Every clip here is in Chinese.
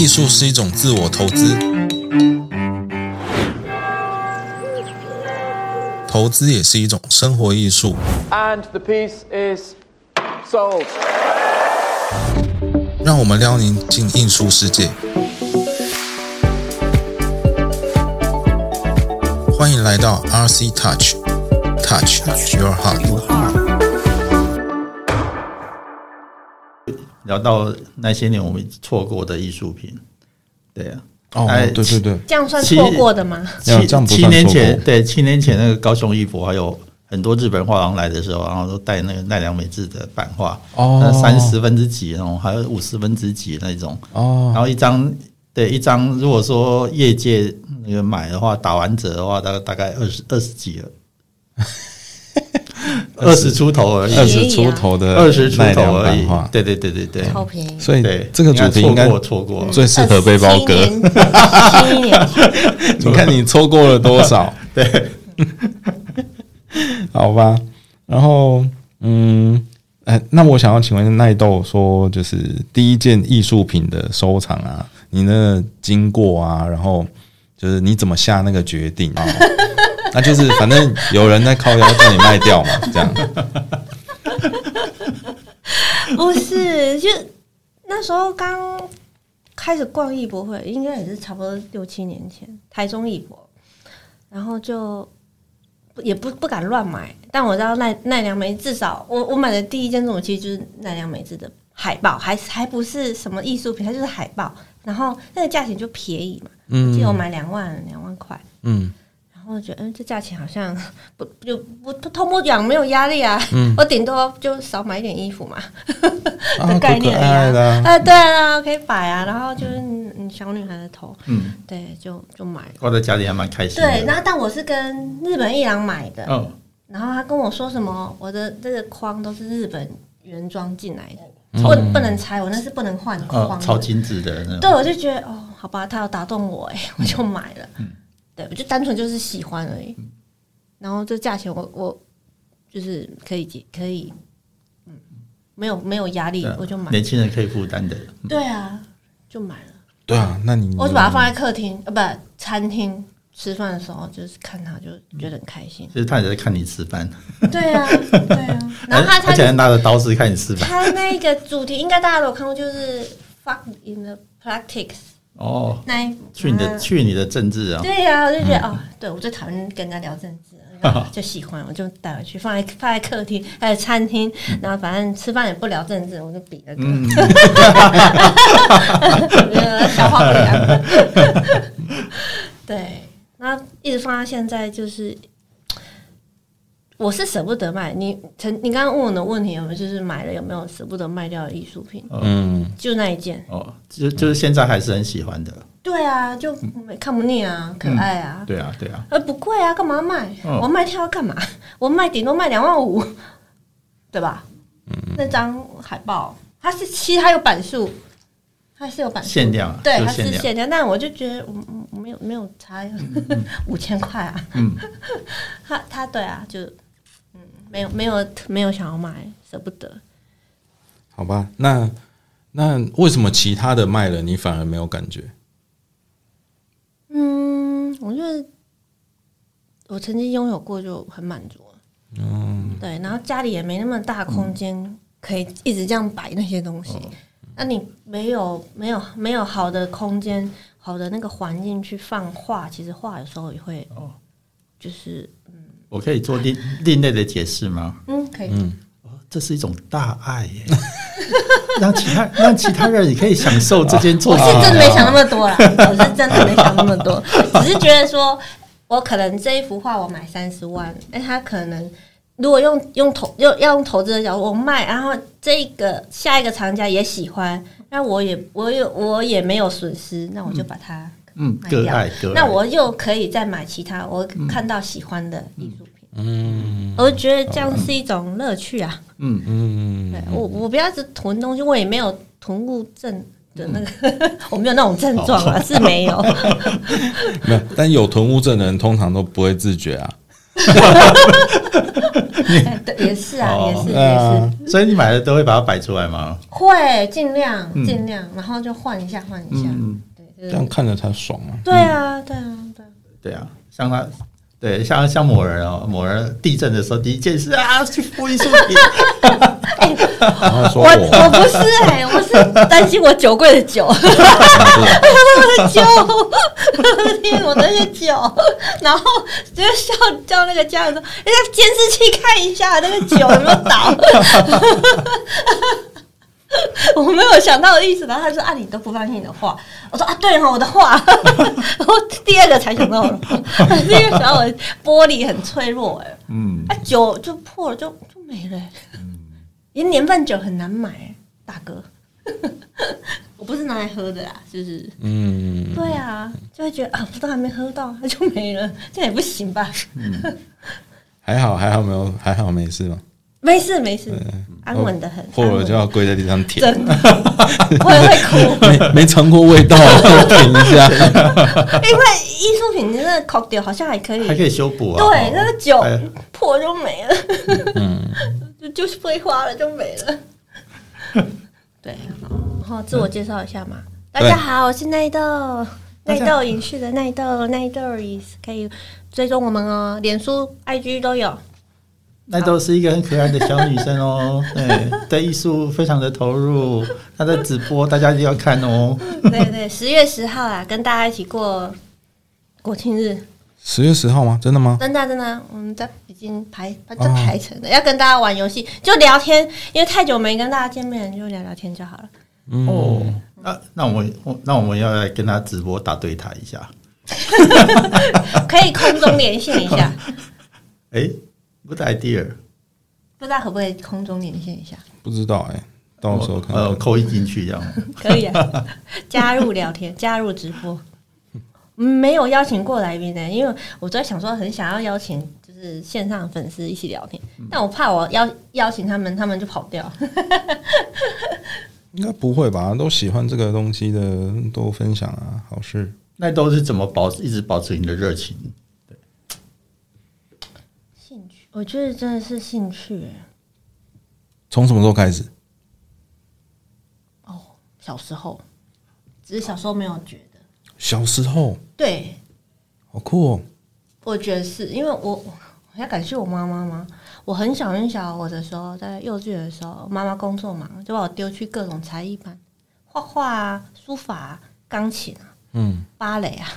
艺术是一种自我投资，投资也是一种生活艺术。And the piece is sold. 让我们撩您进艺术世界。欢迎来到 RC Touch，Touch Your Heart。聊到那些年我们错过的艺术品，对啊，哦哎，对对对，这样算错过的吗？七七年前对七年前那个高雄艺博还有很多日本画廊来的时候，然后都带那个奈良美智的版画，哦。那三十分之几那种，还有五十分之几那种，哦。然后一张对一张，如果说业界那个买的话，打完折的话，大概大概二十二十几了，二十出头而已，二十出头的二十出奈头而已对对对对对，超便宜，所以对，这个主题应该错过错过，最适合背包哥。你看你错过了多少？对，好吧。然后，嗯，哎，那我想要请问奈豆说，就是第一件艺术品的收藏啊，你的经过啊，然后就是你怎么下那个决定啊？那就是反正有人在靠腰叫你卖掉嘛，这样。不是，就那时候刚开始逛艺博会，应该也是差不多六七年前，台中艺博，然后就也不不敢乱买，但我知道奈奈良美至少我我买的第一件作品其实就是奈良美智的海报，还还不是什么艺术品，它就是海报，然后那个价钱就便宜嘛，我记得我买两万两万块。嗯，然后觉得，嗯，这价钱好像 不就不不通不讲，没有压力啊。嗯 我顶多就少买一点衣服嘛，啊，的概念可可爱的啊。对啊，可以摆啊。然后就是嗯小女孩的头，嗯，对，就就买了。挂在家里还蛮开心的。对，然后但我是跟日本一郎买的，嗯，然后他跟我说什么，我的这个框都是日本原装进来的，超不不能拆，我那是不能换框。超精致的。对，我就觉得哦，好吧，他有打动我哎，我就买了。嗯对，我就单纯就是喜欢而已。然后这价钱我我就是可以接可以，嗯，没有没有压力对，我就买。年轻人可以负担的。对啊，就买了。对啊，那你我就把它放在客厅，呃，不，餐厅吃饭的时候，就是看它，就觉得很开心。其实他也在看你吃饭，对啊，对啊。然后他他拿着刀子看你吃饭。他那个主题应该大家都有看过，就是 fuck in the practice 哦，那一去你的嗯去你的政治啊！对呀、我就觉得、哦，对我最讨厌跟人家聊政治，就喜欢，我就带回去放在放在客厅，还有餐厅，然后反正吃饭也不聊政治，我就比那个，嗯，呃消化不良。对，那一直放到现在，就是我是舍不得卖。你曾你刚刚问我的问题有没有，就是买了有没有舍不得卖掉的艺术品？嗯，就那一件。哦，就就是现在还是很喜欢的。对啊，就看不腻啊，可爱啊。对啊，对啊，呃，不贵啊，干嘛卖？嗯我卖它要干嘛？我卖顶多卖两万五，对吧？那张海报它是其实它有版数，它是有版数限量啊对，它是限量。但我就觉得，嗯，嗯没有没有差五千块啊。嗯，他他对啊，就嗯，没有没有没有想要买，舍不得。好吧，那那为什么其他的卖了，你反而没有感觉？嗯，我觉得我曾经拥有过就很满足了。嗯，对，然后家里也没那么大空间可以一直这样摆那些东西。那你没有没有没有好的空间、好的那个环境去放画，其实画有时候也会哦，就是我可以做另另类的解释吗？嗯，可以，这是一种大爱耶，让其他让其他人也可以享受这件作品。我品。是真的没想那么多啦，我是真的没想那么多，只是觉得说，我可能这一幅画我买三十万，哎，他可能如果用用投用要用投资的角度，我卖，然后这个下一个藏家也喜欢，那我也我有我也没有损失，那我就把它嗯，卖掉割爱割爱。那我又可以再买其他我看到喜欢的艺术品，嗯。我觉得这样是一种乐趣啊。嗯，嗯。对我我不要是囤东西，我也没有囤物症的那个，我没有那种症状啊，是没有。没有，但有囤物症的人通常都不会自觉啊。也是啊，哦。也是对也是。啊，所以你买的都会把它摆出来吗？会尽量尽量，然后就换一下换一下，这样看着才爽啊。对啊对啊对啊，对啊，像他。对，像像某人哦，某人地震的时候，第一件事啊，去付艺术品。然后说我我我不是哎、我是担心我酒柜的酒，我的酒，天，我的那些酒，然后就叫叫那个家人说，人家监视器看一下那个酒有没有倒。我没有想到的意思，然后他说啊，你都不放心你的画，我说啊，对哈，我的画，然后第二个才想到了，第二个想到我玻璃很脆弱哎、嗯，啊，酒就破了就就没了、欸，连年份酒很难买、欸，大哥，我不是拿来喝的啦，就是。嗯，对啊，就会觉得啊，我都还没喝到，它就没了，这样也不行吧？还好还好没有还好没事嘛，没事没事，安稳的很，破了就要跪在地上舔，真的，我也会哭，没 没尝过味道，舔一下。因为艺术品真的口掉好像还可以，还可以修补啊。对，哦。那个酒哎。破就没了，嗯，就就挥花了，就没了。对，然后自我介绍一下嘛，大家好，我是奈豆，奈豆影视的奈豆，奈豆 is 可以追踪我们哦，脸书、IG 都有。那都是一个很可爱的小女生哦，对，对艺术非常的投入。她的直播大家一定要看哦。对对，十月十号啊，跟大家一起过国庆日，十月十号吗？真的吗？真的真的，我们在已经排在排成了，要跟大家玩游戏，就聊天，因为太久没跟大家见面，就聊聊天就好了。哦，那那我们我那我们要来跟她直播打对台一下。可以空中连线一下，哎，good idea。不知道可不可以空中连线一下？不知道哎，到时候看呃。扣一进去这样。可以啊，加入聊天，加入直播。嗯没有邀请过来宾呢，因为我在想说，很想要邀请就是线上粉丝一起聊天，但我怕我邀邀请他们，他们就跑掉。应该不会吧？都喜欢这个东西的，都分享啊，好事。那都是怎么保一直保持你的热情？我觉得真的是兴趣耶。从什么时候开始？哦小时候，只是小时候没有觉得。小时候，对，好酷哦。我觉得是因为我我要感谢我妈妈吗？我很小很小我的时候，在幼稚园的时候，妈妈工作忙，就把我丢去各种才艺班，画画啊、书法、啊、钢琴啊、嗯，芭蕾啊，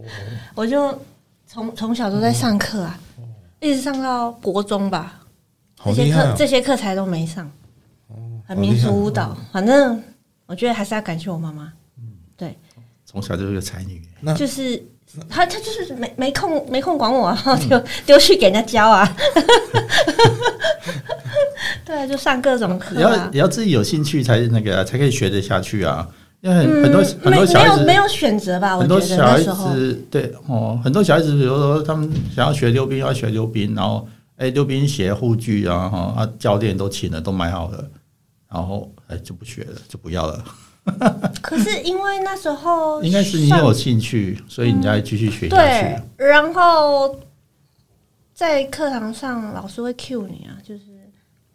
我就从从小都在上课啊，一直上到国中吧，这些课！这些课才都没上。很好厉害民族舞蹈，反正我觉得还是要感谢我妈妈。对，从小就是个才女。那就是她，她就是没没空没空管我啊，然 后丢丢去给人家教啊。对啊，就上各种也课啊。要也要自己有兴趣才那个才可以学得下去啊。因为很多很多小孩子没有选择吧？很多小孩子对哦，很多小孩子，比如说他们想要学溜冰，要学溜冰，然后哎，溜冰鞋、护具啊，哈啊，教练都请了，都买好了，然后哎就不学了，就不要了。可是因为那时候 应该是你上有兴趣，所以你才继续学下对去。，然后在课堂上老师会 cue 你啊，就是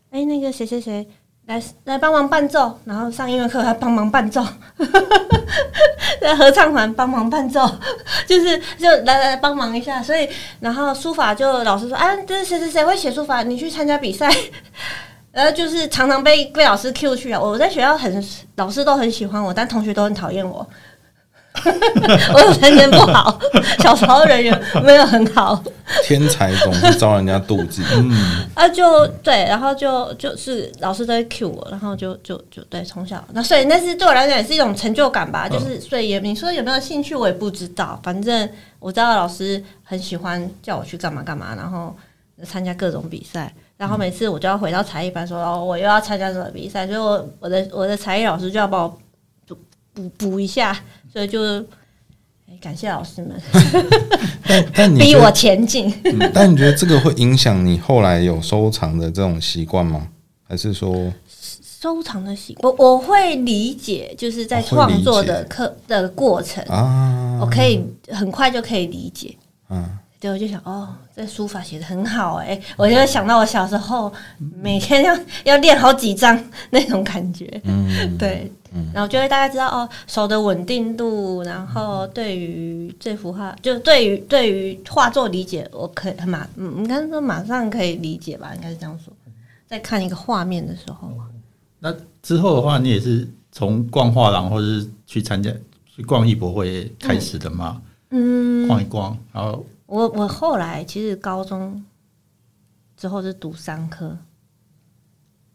哎、那个谁谁谁来来帮忙伴奏，然后上音乐课还帮忙伴奏，在合唱团帮忙伴奏，就是就来来帮忙一下。所以然后书法就老师说啊，这谁谁谁会写书法，你去参加比赛。然后就是常常被被老师 Q 去啊！我在学校很老师都很喜欢我，但同学都很讨厌我。我人缘不好，小时候人缘没有很好，天才总是招人家妒忌。嗯，啊就对，然后就就是老师都会 cue 我，然后就就就对，从小那所以那是对我来讲也是一种成就感吧，就是所以也你说有没有兴趣我也不知道，反正我知道老师很喜欢叫我去干嘛干嘛，然后参加各种比赛，然后每次我就要回到才艺班说哦我又要参加什么比赛，所以我我的我的才艺老师就要帮我补补补一下，所以就。哎感谢老师们 但但你逼我，前进。嗯但你觉得这个会影响你后来有收藏的这种习惯吗？还是说，收藏的习惯我我会理解，就是在创作的课的过程，啊？我可以很快就可以理解。嗯，对，我就想哦，这书法写的很好哎、我就会想到我小时候每天要要练好几张那种感觉，嗯，对，然后就会大概知道哦手的稳定度，然后对于这幅画，就对于对于画作理解，我可以马嗯，应该说马上可以理解吧，应该是这样说。在看一个画面的时候，那之后的话，你也是从逛画廊或者是去参加去逛艺博会开始的吗？嗯，逛一逛，然后我我后来其实高中之后是读商科，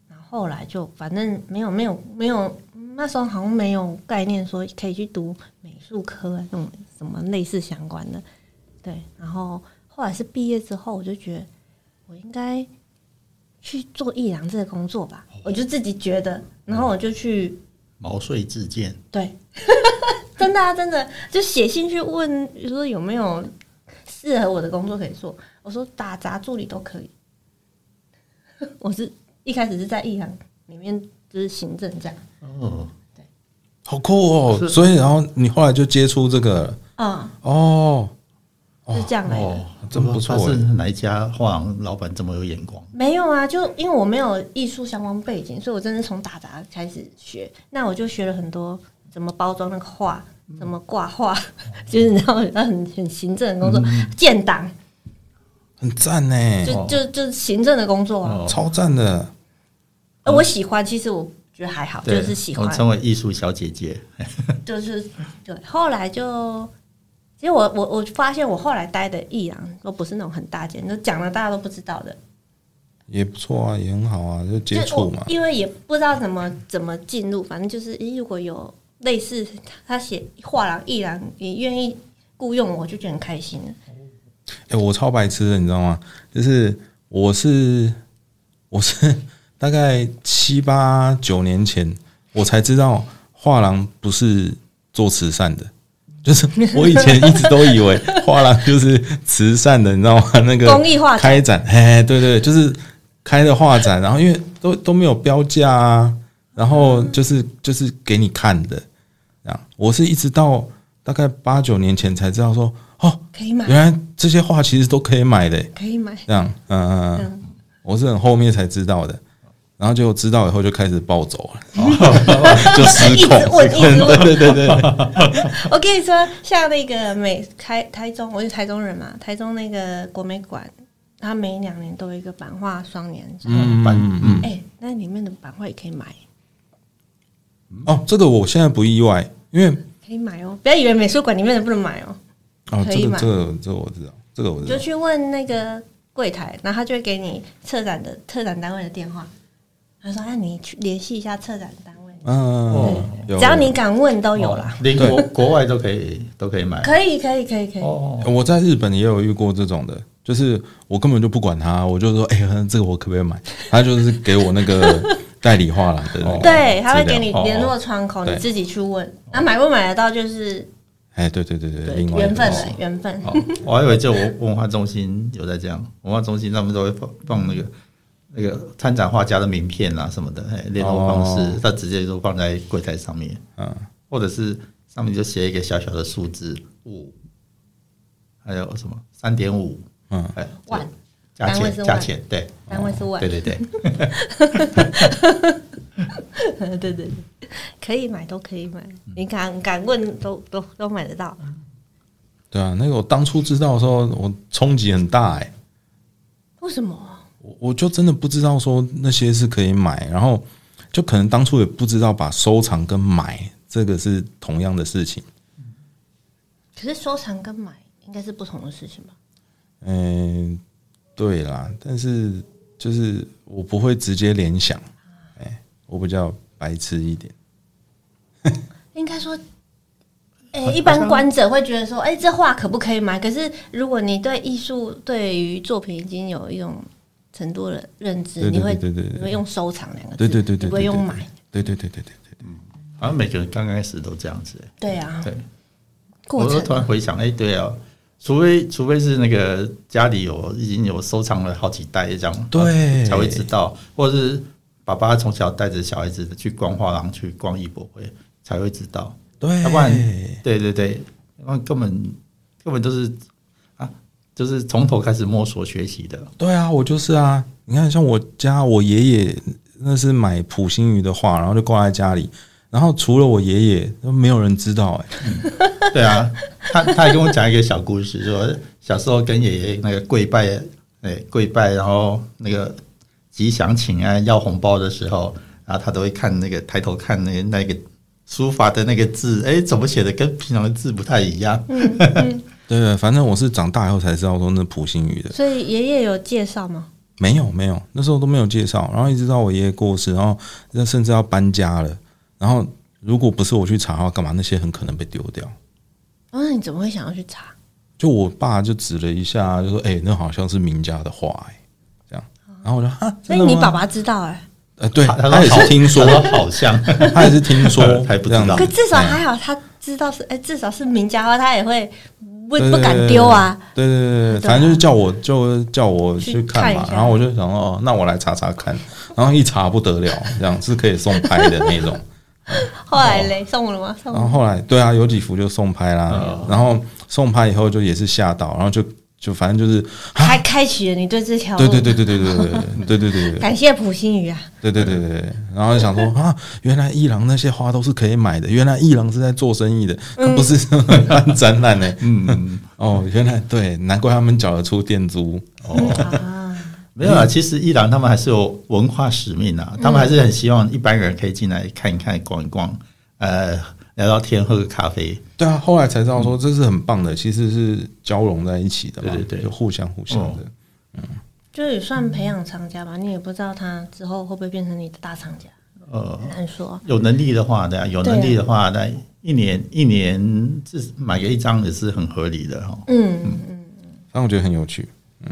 然后后来就反正没有没有没有，那时候好像没有概念说可以去读美术科啊，这种什么类似相关的。对，然后后来是毕业之后，我就觉得我应该去做艺廊这个工作吧，我就自己觉得，然后我就去毛遂自荐。对，真的啊，真的就写信去问，就说有没有适合我的工作可以做。我说打杂助理都可以。我是一开始是在艺行里面就是行政这样，哦，好酷哦！所以然后你后来就接触这个了啊、哦，是这样来的。哦，真不错他是哪一家画廊老板这么有眼光？没有啊，就因为我没有艺术相关背景，所以我真的是从打杂开始学。那我就学了很多怎么包装那个画，怎么挂画，就是你知道很很行政的工作，建档很赞呢，就就就是行政的工作啊。哦超赞的。呃我喜欢，其实我觉得还好，就，是喜欢我，称为艺术小姐姐。就是对。后来就，其实我我我发现我后来待的艺廊都不是那种很大间，就讲了大家都不知道的，也不错啊，也很好啊，就接触嘛。因为也不知道怎么怎么进入，反正就是，诶如果有类似他写画廊、艺廊，也愿意雇佣我，我就觉得很开心了。哎、我超白痴的，你知道吗？就是我是我是大概七八九年前，我才知道画廊不是做慈善的。就是我以前一直都以为画廊就是慈善的，你知道吗？那个公益画展开展，嘿嘿，对对，就是开的画展，然后因为都都没有标价啊，然后就是就是给你看的，这样。我是一直到大概八九年前才知道说，哦，可以买，原来这些画其实都可以买的，可以买，这样，嗯嗯嗯，我是很后面才知道的，然后就知道以后就开始暴走了，就失控。对对对对，我跟你说，像那个美台台中，我是台中人嘛，台中那个国美馆，它每两年都有一个版画双年展，嗯嗯嗯，哎、那里面的版画也可以买，哦，这个我现在不意外，因为可以买哦，不要以为美术馆里面的不能买哦，哦，可以买这个这个这个我知道，这个我知道，你就去问那个柜台，然后他就会给你策展的策展单位的电话，他说：“那你去联系一下策展单位，嗯，有只要你敢问都有啦。连国国外都可以都可以买。可以，可以，可以，可以。哦，我在日本也有遇过这种的，就是我根本就不管他，我就说，哎、这个我可不可以买？他就是给我那个代理画廊的那个，对，他会给你联络窗口，你自己去问。那买不买得到就是哎，对对对对，缘分了，缘分。我还以为就我文化中心有在这样，文化中心他们都会放放那个那个参展画家的名片啊什么的，哎，联络方式哦，他直接就放在柜台上面，嗯，或者是上面就写一个小小的数字五，还有什么三点五，嗯，哎，万加单位是万钱加钱，对，单位是万，对对对，对 对对，可以买都可以买，你敢敢问都都都买得到。对啊，那个我当初知道的时候，我冲击很大哎、为什么？我我就真的不知道说那些是可以买，然后就可能当初也不知道把收藏跟买这个是同样的事情。可是收藏跟买应该是不同的事情吧？嗯，对啦，但是就是我不会直接联想，哎、我比较白痴一点。应该说，诶、一般观者会觉得说，哎、这画可不可以买？可是如果你对艺术、对于作品已经有一种程度的认知，对对你会对对对会用收藏两个字，对对对对，你不会对对用买。对对对对对对对，好像每个人刚开始都这样子，哎对啊，对。过我就突然回想，哎、对啊，除非除非是那个家里有已经有收藏了好几代这样，对才会知道，或者是爸爸从小带着小孩子去逛画廊、去逛艺博会才会知道，对，要不然对对对，要不然根本根本都是啊，就是从头开始摸索学习的。对啊，我就是啊。你看，像我家我爷爷那是买普心鱼的画，然后就挂在家里。然后除了我爷爷，都没有人知道哎、对啊，他他还跟我讲一个小故事，说小时候跟爷爷那个跪拜，哎，跪拜，然后那个吉祥请安要红包的时候，然后他都会看那个抬头看那个那个书法的那个字，哎，怎么写的跟平常的字不太一样？对 对，反正我是长大以后才知道说那普心语的，所以爷爷有介绍吗？没有没有，那时候都没有介绍。然后一直到我爷爷过世，然后那甚至要搬家了，然后如果不是我去查的话，干嘛那些很可能被丢掉。然后你怎么会想要去查？就我爸就指了一下，就说：“哎、那好像是名家的画、哎，这样。”然后我就哈，所以你爸爸知道哎、呃，对，他他也是听说，他好像，他也是听说 还不知道这样子可至少哎还好，他知道是哎、至少是名家的话，他也会不不敢丢啊。。对对对对反正就是叫我就叫我去去看嘛然后我就想说哦，那我来查查看，然后一查不得了，这样是可以送拍的那种。后来嘞，送了吗？送了。然后后来对啊，有几幅就送拍啦，哦然后送拍以后就也是吓到，然后就就反正就是还开启了你对这条路。对对对对对对对对对对对对 感谢普星宇啊！对对对对对，然后就想说啊，原来伊朗那些花都是可以买的，原来伊朗是在做生意的，他不是办展览呢。嗯，哦，原来对，难怪他们缴得出店租。啊，没有啊。其实伊朗他们还是有文化使命啊，他们还是很希望一般人可以进来看一看、逛一逛，呃，聊聊天、喝个咖啡。对啊，后来才知道说这是很棒的，其实是交融在一起的嘛，对对对就互相互相的。嗯就也算培养藏家吧。你也不知道他之后会不会变成你的大藏家，呃，很难说。有能力的话，对啊，有能力的话，那一年一年至买个一张也是很合理的哈。嗯嗯，反正我觉得很有趣，嗯，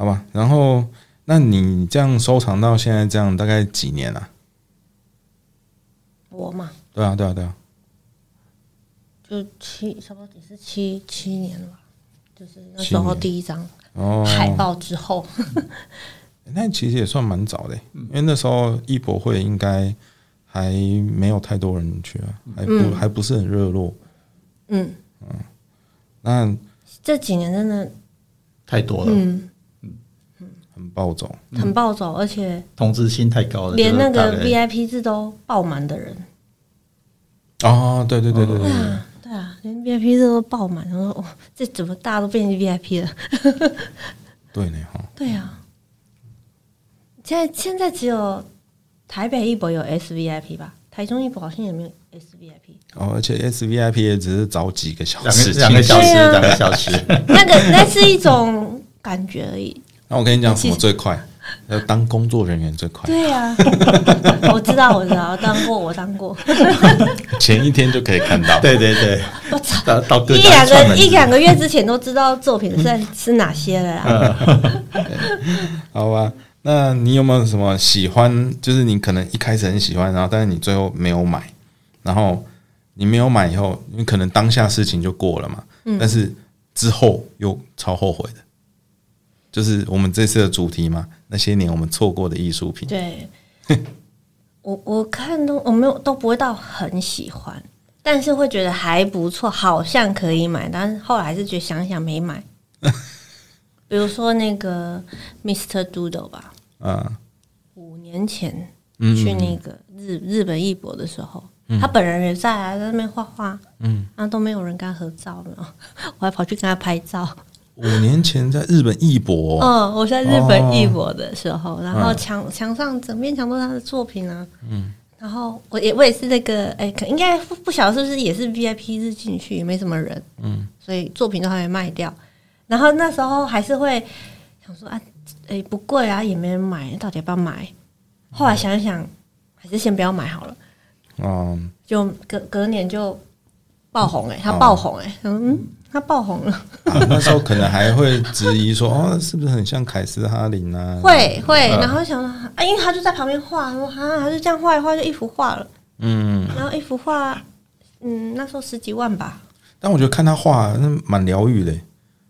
好吧。然后，那你这样收藏到现在这样大概几年啊？我嘛，对啊，对啊，对啊。就七，差不多也是七七年了吧。就是那时候第一张哦，海报之后，那其实也算蛮早的欸，因为那时候艺博会应该还没有太多人去啊，还不、还不是很热络。嗯，那这几年真的，太多了，嗯，很暴走，很暴走，而且同质性太高了，连那个 VIP 制都爆满的人，哦，对对对对对对，啊，对啊，连 VIP 制都爆满，然后哦，这怎么大家都变成 VIP 了？对呢哈，对啊，现在现在只有台北一博有 SVIP 吧，台中一博好像也没有 SVIP。哦，而且 S V I P 也只是早几个小两时个两个小时，两个小时，那个那是一种感觉而已。那我跟你讲，什么最快？要当工作人员最快，对呀、我知道，我知道，当过，我当过，前一天就可以看到。对对对，我操，到到一两个一两个月之前都知道作品是是哪些了啦。好吧，那你有没有什么喜欢？就是你可能一开始很喜欢，然后但是你最后没有买，然后你没有买以后，你可能当下事情就过了嘛，嗯。但是之后又超后悔的，就是我们这次的主题嘛，那些年我们错过的艺术品。对，我我看都我没有都不会到很喜欢，但是会觉得还不错，好像可以买，但是后来还是觉得想想没买。比如说那个 Mr. Doodle 吧，嗯五年前嗯去那个日日本艺博的时候，他本人也在啊，在那边画画，嗯，然后都没有人跟他合照了，我还跑去跟他拍照。五年前在日本艺博、嗯，我在日本艺博的时候，然后墙墙上整面墙都是他的作品啊。嗯，然后我也我也是那个，哎、可应该不不晓得是不是也是 VIP 日进去，也没什么人，嗯，所以作品都还没卖掉。然后那时候还是会想说啊，哎、不贵啊，也没人买，到底要不要买？后来想一想，还是先不要买好了。嗯，就隔隔年就爆红哎、他爆红哎、嗯，他爆红了。啊，那时候可能还会质疑说，哦，是不是很像凯斯哈林啊？会会，然后想说啊，因为他就在旁边画，说啊，他就这样画一画就一幅画了，嗯，然后一幅画，嗯，那时候十几万吧，但我觉得看他画那蛮疗愈的。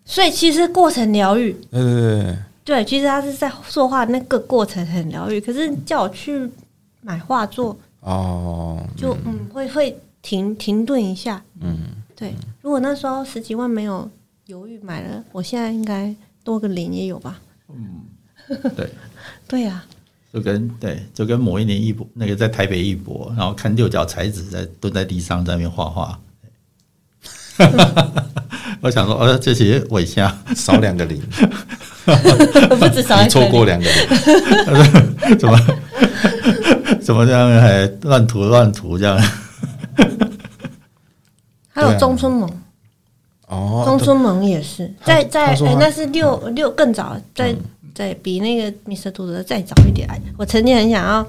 所以其实过程疗愈，对对对对，对，其实他是在作画那个过程很疗愈，可是叫我去买画作，哦，就嗯。会会停停顿一下，嗯，对，如果那时候十几万没有犹豫买了，我现在应该多个零也有吧？嗯对，对呀、就跟对，就跟某一年一博那个在台北一博，然后看六角才子在蹲在地上在那边画画。我想说，呃，这些尾下少两个零，不止少错过两个零，怎么怎么这样还乱涂乱涂这样？还有中村萌，哦，中村萌也是在在那是六六更早，在在比那个 Mr. 兔的再早一点。哎我曾经很想要，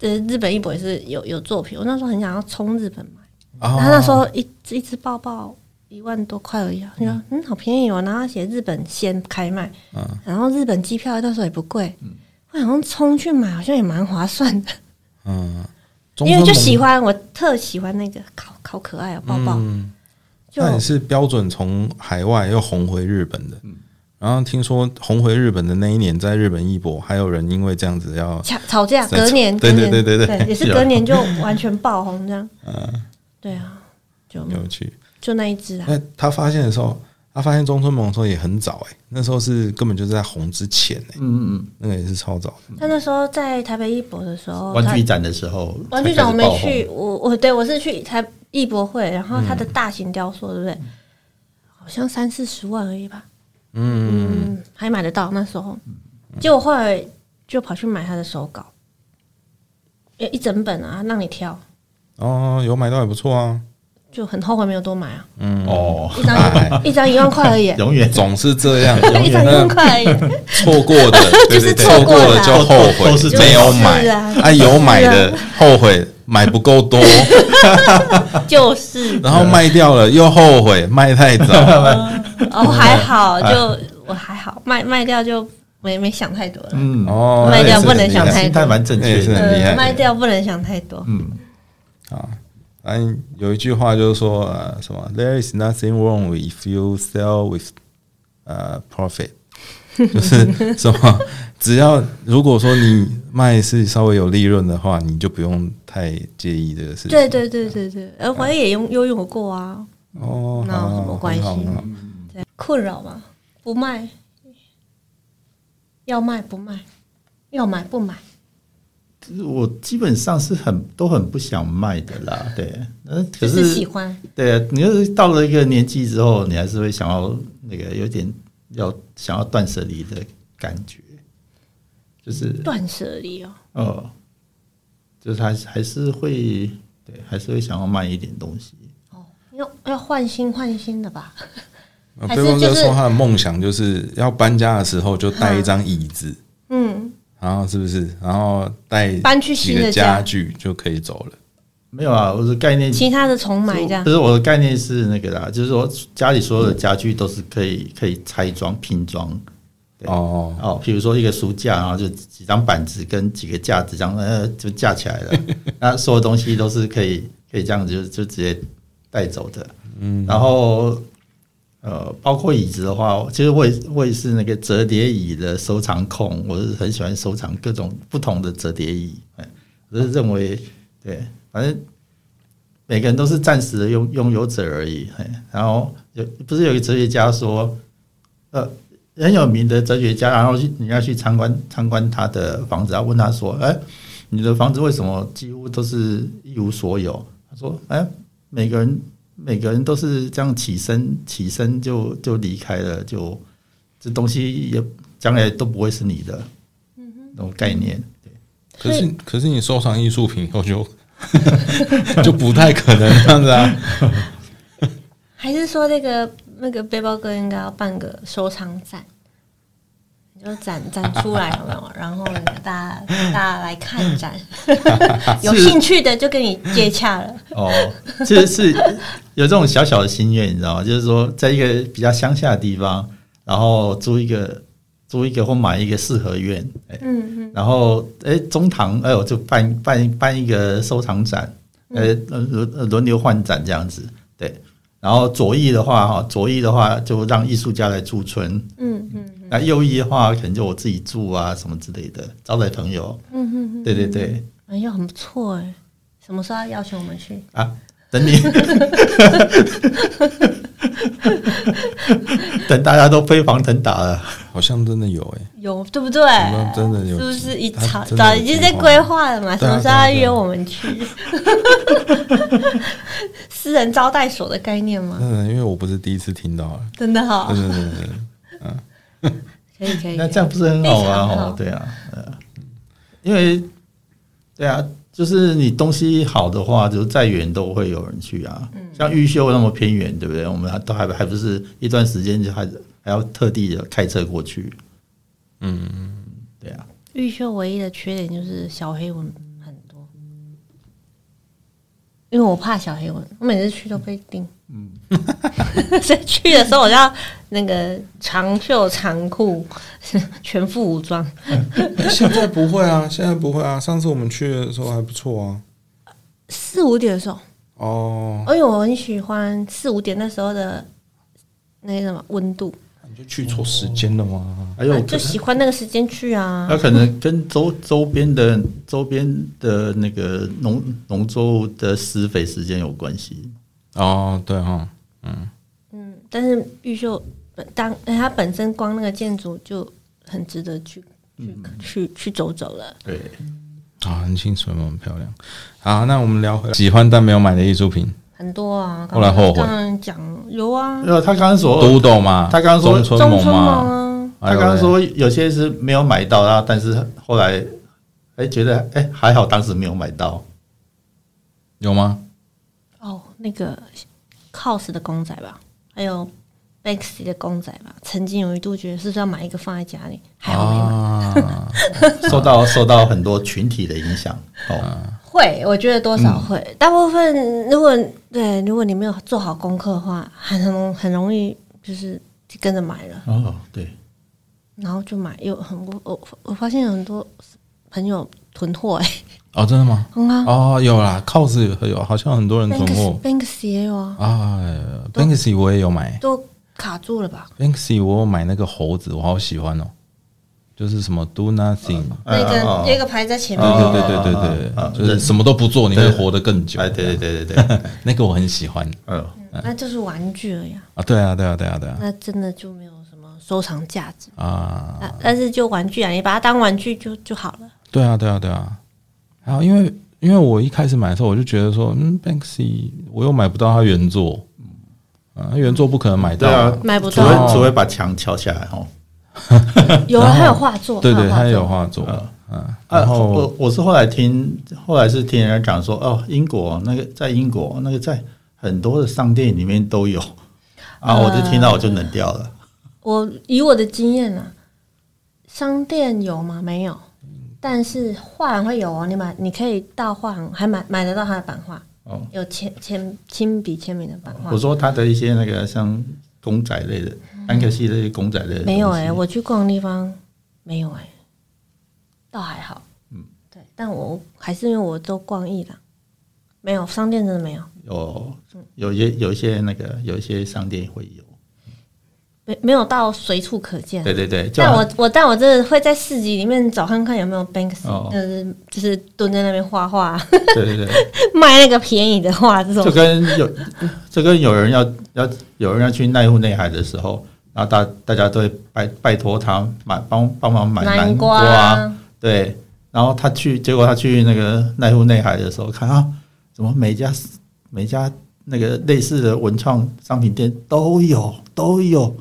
呃，日本一博也是有有作品，我那时候很想要冲日本买，哦。然后那时候一一只抱抱一万多块而已啊，你说嗯。好便宜哦，然后他写日本先开卖，嗯。然后日本机票那时候也不贵，我想说冲去买好像也蛮划算的，嗯，中因为就喜欢我特喜欢那个好好可爱哦抱抱，嗯，那也是标准从海外又红回日本的。嗯然后听说红回日本的那一年，在日本一博，还有人因为这样子要吵吵架，隔年对对对对对也是隔年就完全爆红这样，对啊，就有趣。就那一只啊，那他发现的时候，他发现中村萌的时候也很早哎、那时候是根本就是在红之前哎、嗯嗯那个也是超早的。他那时候在台北艺博的时候，嗯，玩具展的时候，玩具展我没去，我我对我是去台艺博会，然后他的大型雕塑，对不对？好像三四十万而已吧，嗯，嗯，还买得到那时候。结果后来就跑去买他的手稿，一一整本啊，让你挑，哦，有买到也不错啊。就很后悔没有多买啊，嗯，哦，一张哎 一张一万块而已，永远。总是这样，一张一万块而已，错过的，就是错错过了就后悔。都是，没有买。啊。啊，有买的后悔买不够多，就是。然后卖掉了又后悔卖太早。哦还好，就我还好，卖卖掉就没没想太多了，嗯，哦，卖掉不能想太心态蛮正确，是很厉害。呃卖掉不能想太多，嗯，啊。反正有一句话就是说，呃，什么？There is nothing wrong if you sell with 呃 profit，就是什么？只要如果说你卖是稍微有利润的话，你就不用太介意这个事情。对对对对对，呃，我也拥拥有过啊，哦，那有什么关系困扰嘛，不卖，要卖不卖，要买不买，我基本上是很都很不想卖的啦，对，呃，可是是喜欢，对啊，你就是到了一个年纪之后，你还是会想要那个有点要想要断舍离的感觉，就是。断舍离哦，哦，就是还是还是会对，还是会想要卖一点东西。哦。要要换新换新的吧，呃贝公还是就是哥说他的梦想就是要搬家的时候就带一张椅子，嗯，然后是不是？然后带搬去几个新的家家具就可以走了。没有啊，我的概念其他的重买这样不，是我的概念是那个啦，就是说家里所有的家具都是可以可以拆装拼装。对哦，哦，比如说一个书架，然后就几张板子跟几个架子这样，呃，就架起来了。那所有东西都是可以可以这样子就就直接带走的。嗯，然后呃，包括椅子的话，其实我也我也是那个折叠椅的收藏控，我是很喜欢收藏各种不同的折叠椅。哎，我是认为对，反正每个人都是暂时的拥拥有者而已。哎，然后有不是有一个哲学家说，呃。很有名的哲学家，然后去你要去参观参观他的房子，然后问他说：“哎，你的房子为什么几乎都是一无所有？”他说：“哎，每个人每个人都是这样起身起身就就离开了，就这东西也将来都不会是你的，那种概念。对，可是可是你收藏艺术品以后就 就不太可能这样子啊。还是说那个那个背包哥应该要办个收藏展，你就展展出来有没有？然后大家大家来看展，有兴趣的就跟你接洽了。哦，这是有这种小小的心愿，你知道吗？就是说，在一个比较乡下的地方，然后租一个租一个或买一个四合院，哎嗯嗯，然后哎中堂哎我就办办办一个收藏展，呃轮轮流换展这样子，对。然后左翼的话哈，左翼的话就让艺术家来驻村，嗯嗯那右翼的话可能就我自己住啊什么之类的，招待朋友，嗯嗯嗯，对对对哎呀，很不错哎！什么时候要邀请我们去？啊，等你 等大家都飞黄腾达了。好像真的有哎、有对不对？么真的有是不是一他早早已经在规划了嘛？什么时候要约我们去？私人招待所的概念吗？嗯，因为我不是第一次听到了，真的好对，对对对，可以可以。那这样不是很好吗？非常好哦，对啊，呃，因为对啊，就是你东西好的话，就是再远都会有人去啊。嗯像玉秀那么偏远，对不对？我们还都还还不是一段时间就还还要特地的开车过去。嗯，对啊，玉秀唯一的缺点就是小黑蚊很多，因为我怕小黑蚊，我每次去都被叮。嗯，所以去的时候我就要那个长袖长裤，全副武装。现在不会啊，现在不会啊，上次我们去的时候还不错啊。四五点的时候，哦，哎呦我很喜欢四五点那时候的那个什么温度，你就去错时间了吗？还有啊就喜欢那个时间去啊那。可能跟周周边的周边的那个农农作物的施肥时间有关系。哦，对哈、嗯，但是玉秀本当它本身光那个建筑就很值得去去去去走走了。对，啊，很清水嘛，很漂亮。好，那我们聊回来喜欢但没有买的艺术品，很多啊，后来后悔讲有啊，因为他刚刚说，都懂嘛，他刚刚说中村梦啊，他刚刚说有些是没有买到，啊但是后来哎觉得哎还好当时没有买到。有吗？哦，那个 cos 的公仔吧，还有 Banksy 的公仔吧，曾经有一度觉得是不是要买一个放在家里，还好没买。啊，受到受到很多群体的影响哦，会，我觉得多少会。大部分如果对，如果你没有做好功课的话，很容很容易就是就跟着买了，哦对，然后就买。有很多我我发现有很多朋友囤货哎、哦，真的吗？嗯啊哦，有啦，cos 有，好像很多人囤货 Banksy 也有啊，啊。Banksy 我也有买都卡住了吧？，Banksy 我有买那个猴子，我好喜欢哦，就是什么 Do Nothing，那个哦有一个牌在前面，对对对对对对，就是什么都不做，你会活得更久。哎对对对对对，那个我很喜欢。嗯，那就是玩具了呀啊，啊，对啊，对啊，对啊，对啊，那真的就没有什么收藏价值。啊，啊，但是就玩具啊，你把它当玩具就就好了。对啊，对啊，对啊。然后因为因为我一开始买的时候，我就觉得说，嗯，Banksy 我又买不到它原作，啊，原作不可能买到对啊，买不除到非除非把墙敲下来哦。有啊，还有画作，对对，它还有画作，嗯，啊，然后我我是后来听，后来是听人家讲说，哦，英国那个在英国那个在很多的商店里面都有啊，我就听到我就冷掉了。我以我的经验啊，商店有吗？没有，但是画廊会有哦。你买，你可以到画廊还买买得到他的版画，哦，有签签亲笔签名的版画。我。说他的一些那个像公仔类的，安克西那些公仔类的，没有哎、我去逛的地方没有哎、倒还好。嗯，对，但我还是因为我都逛艺廊，没有商店真的没有，有有一些有一些那个有一些商店会有，没没有到随处可见。对对对，就但我我但我真的会在市集里面找看看有没有 Banksy，、哦就是就是蹲在那边画画，对对对，卖那个便宜的画这种就。跟有就跟有人要要有人要去奈户内海的时候，然后大大家都会拜拜托他买帮帮忙买南瓜瓜，对，然后他去，结果他去那个奈户内海的时候，看啊，怎么每家每家那个类似的文创商品店都有都有，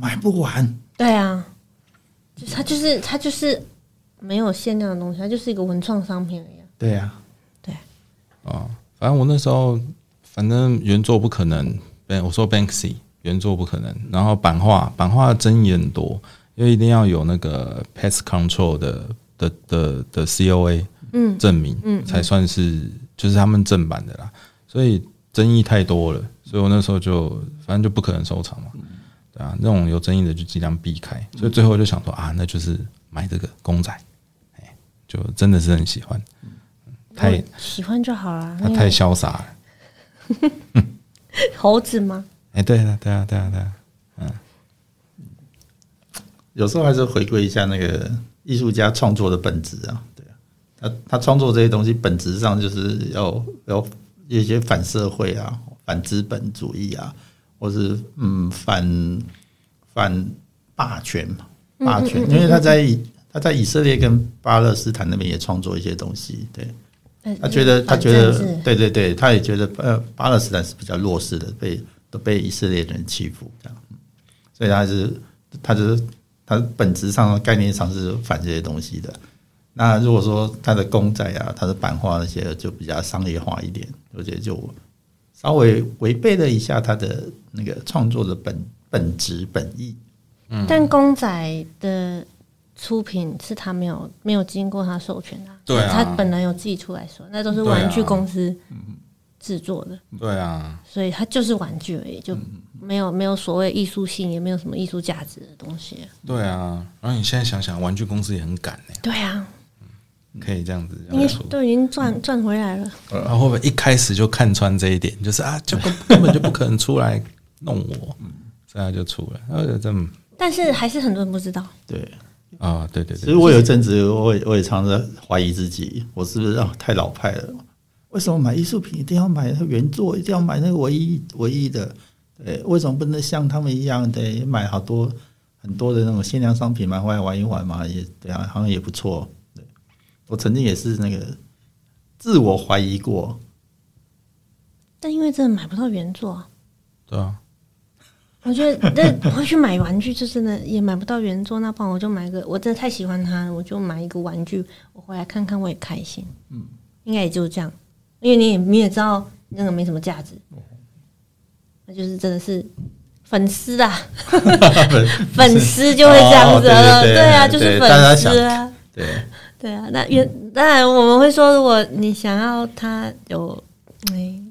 买不完。对啊，就是它就是它就是没有限量的东西，它就是一个文创商品而已啊。对呀、啊，反正我那时候反正原作不可能我说 Banksy 原作不可能，然后版画版画争议很多，因为一定要有那个 pest control 的的的的 COA 嗯。证明，嗯。才算是就是他们正版的啦，所以争议太多了，所以我那时候就反正就不可能收藏嘛，对啊，那种有争议的就尽量避开，所以最后就想说啊，那就是买这个公仔，哎，就真的是很喜欢，太喜欢就好了。他太那个潇洒了。猴子吗？哎、对啊，对啊，对啊，对啊，嗯有时候还是回归一下那个艺术家创作的本质啊，对啊，他他创作这些东西本质上就是要要有一些反社会啊、反资本主义啊，或是嗯反反霸权嘛，霸权，因为他在他在以色列跟巴勒斯坦那边也创作一些东西，对。呃他觉得他觉得对对对，他也觉得呃巴勒斯坦是比较弱势的，被都被以色列人欺负这样，所以他是他就是他本质上概念上是反这些东西的。那如果说他的公仔啊，他的版画那些就比较商业化一点，我觉得就稍微违背了一下他的那个创作的本本质本意。但公仔的出品是他没有没有经过他授权的啊、对啊。他本人有自己出来说，那都是玩具公司制作的，对啊，所以他就是玩具而已，就没有没有所谓艺术性，也没有什么艺术价值的东西。对啊。然后你现在想想，玩具公司也很赶哎、对啊，可以这样子这因为样说。都已经赚赚回来了。他会不会一开始就看穿这一点，就是啊，就根根本就不可能出来弄我，这样就出来，呃，这么但是还是很多人不知道，对，啊，对对对，其实我有一阵子，我也我也常常怀疑自己，我是不是啊太老派了？为什么买艺术品一定要买那原作，一定要买那个唯一唯一的？对，为什么不能像他们一样的也买好多很多的那种限量商品买回来玩一玩嘛？也对啊，好像也不错。对，我曾经也是那个自我怀疑过，但因为真的买不到原作啊，对啊，我觉得那回去买玩具就真的也买不到原作，那不然我就买个，我真的太喜欢它了，我就买一个玩具，我回来看看我也开心。嗯，应该也就这样，因为你也你也知道那个没什么价值，那就是真的是粉丝啊，粉丝就会这样子了，哦对对对对啊，就是粉丝啊。对，对啊，那原当然我们会说，如果你想要它有诶